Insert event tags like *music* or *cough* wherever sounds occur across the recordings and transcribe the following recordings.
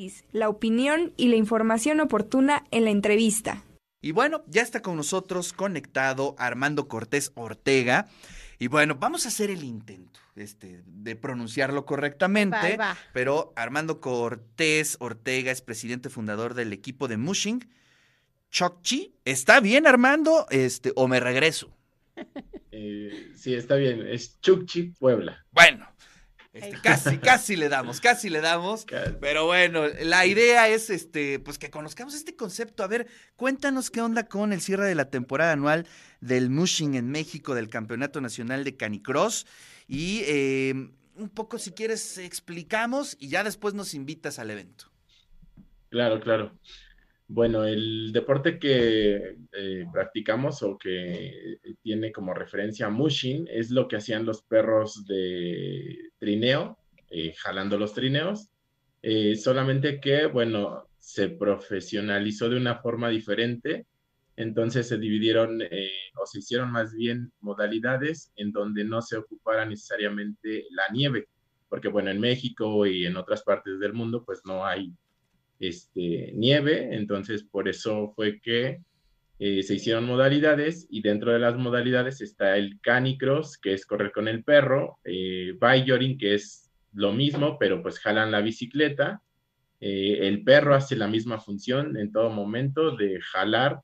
análisis, la opinión y la información oportuna en la entrevista. Y bueno, ya está con nosotros conectado Armando Cortés Ortega. Y bueno, vamos a hacer el intento este, de pronunciarlo correctamente. Pero Armando Cortés Ortega es presidente fundador del equipo de Mushing. Chokchi, ¿está bien Armando? Este, o me regreso. *laughs* Eh, sí, está bien. Es Chukchi Puebla. Bueno, este, casi, casi le damos, casi le damos. Pero bueno, la idea es este, pues que conozcamos este concepto. A ver, cuéntanos qué onda con el cierre de la temporada anual del Mushing en México, del Campeonato Nacional de Canicross. Y eh, un poco, si quieres, explicamos y ya después nos invitas al evento. Claro, claro. Bueno, el deporte que eh, practicamos o que tiene como referencia mushing es lo que hacían los perros de trineo, eh, jalando los trineos, eh, solamente que, bueno, se profesionalizó de una forma diferente, entonces se dividieron o se hicieron más bien modalidades en donde no se ocupara necesariamente la nieve, porque, bueno, en México y en otras partes del mundo, pues no hay este, nieve, entonces por eso fue que eh, se hicieron modalidades y dentro de las modalidades está el canicross, que es correr con el perro, eh, que es lo mismo, pero pues jalan la bicicleta, eh, el perro hace la misma función en todo momento de jalar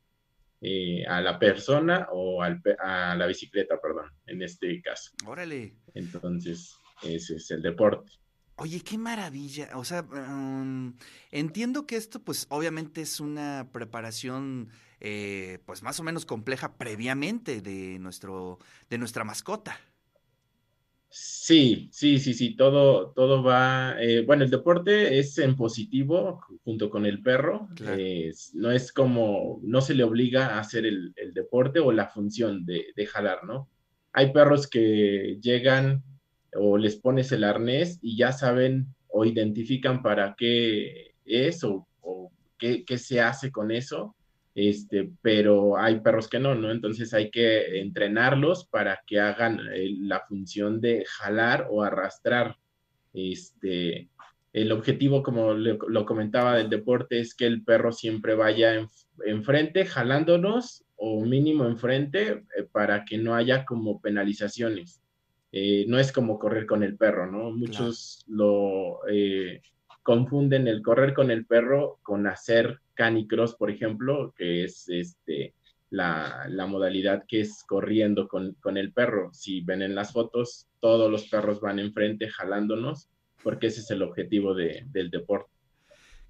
eh, a la persona o a la bicicleta, perdón, en este caso. Órale. Entonces, ese es el deporte. Oye, qué maravilla. O sea, mm, entiendo que esto, pues, obviamente es una preparación, eh, pues, más o menos compleja previamente de nuestro, de nuestra mascota. Sí, sí, sí, sí. Todo, todo va. Eh, bueno, el deporte es en positivo junto con el perro. no es como, no se le obliga a hacer el, deporte o la función de, de jalar, ¿no? Hay perros que llegan o les pones el arnés y ya saben o identifican para qué es o, qué, se hace con eso, este, pero hay perros que no, ¿no? Entonces hay que entrenarlos para que hagan eh, la función de jalar o arrastrar. Este, el objetivo, como lo comentaba del deporte, es que el perro siempre vaya enfrente, jalándonos o mínimo enfrente, eh, para que no haya como penalizaciones. Eh, no es como correr con el perro, ¿no? Muchos lo eh, confunden el correr con el perro con hacer canicross, por ejemplo, que es este, la, modalidad que es corriendo con, el perro. Si ven en las fotos, todos los perros van enfrente jalándonos, porque ese es el objetivo del deporte.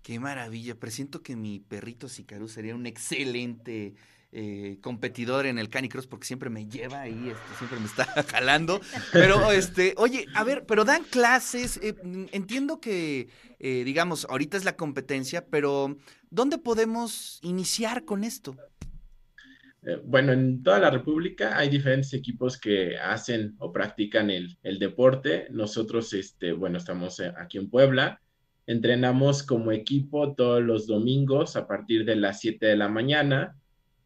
Qué maravilla, presiento que mi perrito Sicarú sería un excelente eh, competidor en el Canicross porque siempre me lleva ahí, este, siempre me está *laughs* jalando. Pero, este, oye, a ver, pero dan clases. Eh, entiendo que, eh, digamos, ahorita es la competencia, pero ¿dónde podemos iniciar con esto? Bueno, en toda la República hay diferentes equipos que hacen o practican el, el deporte. Nosotros, este, bueno, estamos aquí en Puebla. Entrenamos como equipo todos los domingos a partir de las 7 de la mañana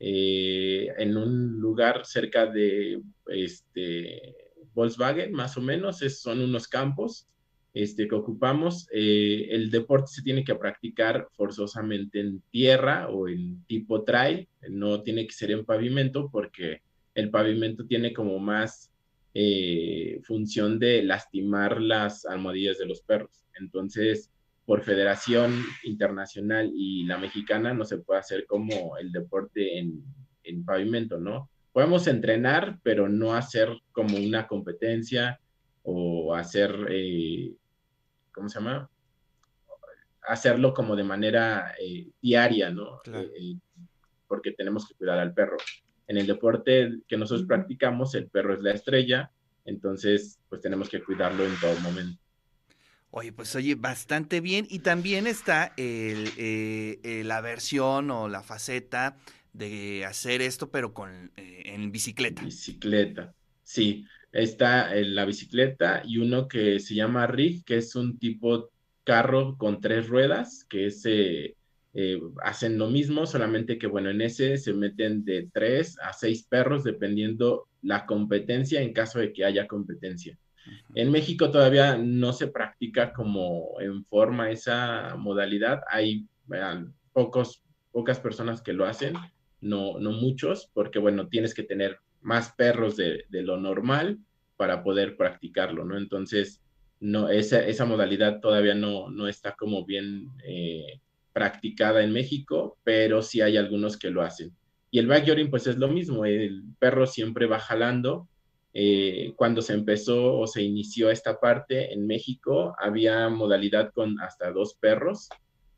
eh, en un lugar cerca de este, Volkswagen, más o menos, son unos campos este, que ocupamos. Eh, el deporte se tiene que practicar forzosamente en tierra o en tipo trail, no tiene que ser en pavimento porque el pavimento tiene como más eh, función de lastimar las almohadillas de los perros. Entonces, por federación internacional y la mexicana no se puede hacer como el deporte en, pavimento, ¿no? Podemos entrenar, pero no hacer como una competencia o hacer, eh, ¿cómo se llama? Hacerlo como de manera eh, diaria, ¿no? Eh, porque tenemos que cuidar al perro. En el deporte que nosotros practicamos, el perro es la estrella, entonces pues tenemos que cuidarlo en todo momento. Oye, pues oye, bastante bien. Y también está el, eh, eh, la versión o la faceta de hacer esto, pero con eh, en bicicleta. Bicicleta, sí. Está la bicicleta y uno que se llama rig, que es un tipo carro con tres ruedas, que es, hacen lo mismo, solamente que bueno, en ese se meten de tres a seis perros, dependiendo la competencia en caso de que haya competencia. En México todavía no se practica como en forma esa modalidad. Hay pocos, pocas personas que lo hacen, no, no muchos, porque bueno, tienes que tener más perros de, lo normal para poder practicarlo, ¿no? Entonces, no, esa, modalidad todavía no, no está como bien eh, practicada en México, pero sí hay algunos que lo hacen. Y el backyarding, pues es lo mismo, el perro siempre va jalando. Eh, cuando se empezó o se inició esta parte en México, había modalidad con hasta dos perros.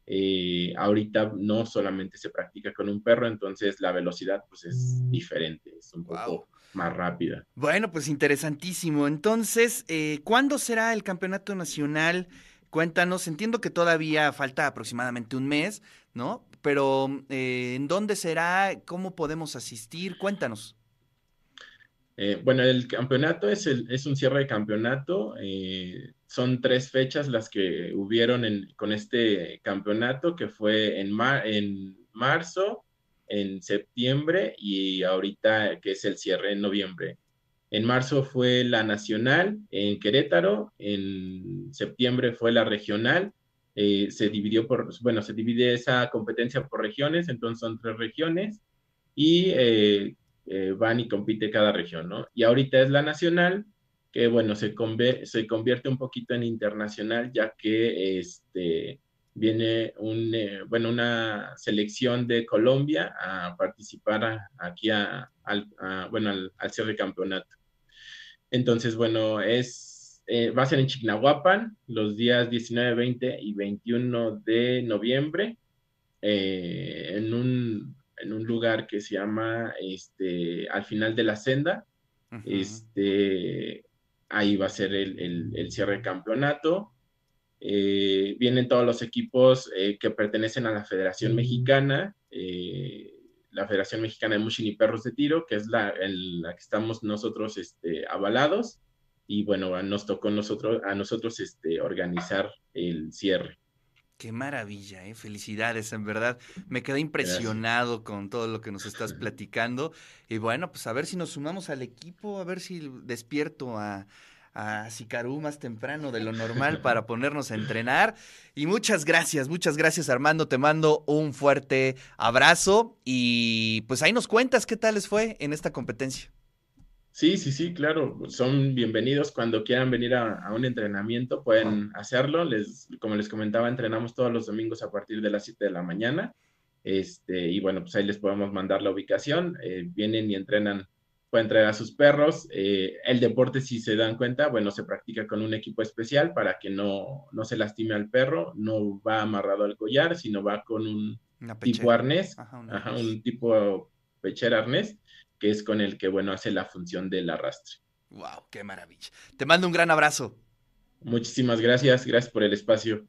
Eh, ahorita no solamente se practica con un perro, entonces la velocidad pues es diferente, es un poco más rápida. Bueno, pues interesantísimo. Entonces, eh, ¿cuándo será el campeonato nacional? Cuéntanos, entiendo que todavía falta aproximadamente un mes, ¿no? Pero eh, ¿en dónde será? ¿Cómo podemos asistir? Cuéntanos. Eh, bueno, el campeonato es, el, es, un cierre de campeonato. Eh, son tres fechas las que hubieron con este campeonato, que fue en, en marzo, en septiembre y ahorita que es el cierre en noviembre. En marzo fue la nacional en Querétaro, en septiembre fue la regional, eh, se dividió por, bueno, se divide esa competencia por regiones, entonces son tres regiones y eh, eh, van y compite cada región, ¿no? Y ahorita es la nacional, que bueno, se, convierte un poquito en internacional, ya que este, viene un, bueno, una selección de Colombia a participar aquí a, al, bueno, al, al cierre campeonato. Entonces, bueno, es, eh, va a ser en Chignahuapan los días 19, 20 y 21 de noviembre eh, en, un, en, un, lugar que se llama este, Al final de la senda. este, ahí va a ser el, el, cierre de campeonato. Eh, vienen todos los equipos que pertenecen a la Federación Mexicana la Federación Mexicana de Mushin y Perros de Tiro, que es la, la que estamos nosotros este, avalados. Y bueno, nos tocó nosotros, a nosotros este, organizar el cierre. Qué maravilla, ¿eh? felicidades, en verdad. Me quedé impresionado con todo lo que nos estás *laughs* platicando. Y bueno, pues a ver si nos sumamos al equipo, a ver si despierto a, a Sicarú más temprano de lo normal *laughs* para ponernos a entrenar. Y muchas gracias, muchas gracias Armando, te mando un fuerte abrazo y pues ahí nos cuentas qué tal les fue en esta competencia. Sí, sí, sí, claro, son bienvenidos cuando quieran venir a, un entrenamiento, pueden hacerlo. Les, como les comentaba, entrenamos todos los domingos a partir de las 7 de la mañana. Este, y bueno, pues ahí les podemos mandar la ubicación. Eh, vienen y entrenan pueden traer a sus perros. Eh, el deporte, si se dan cuenta, bueno, se practica con un equipo especial para que no, no se lastime al perro, no va amarrado al collar, sino va con un tipo arnés, un tipo pechera arnés, que es con el que, bueno, hace la función del arrastre. ¡Wow! ¡Qué maravilla! Te mando un gran abrazo. Muchísimas gracias, gracias por el espacio.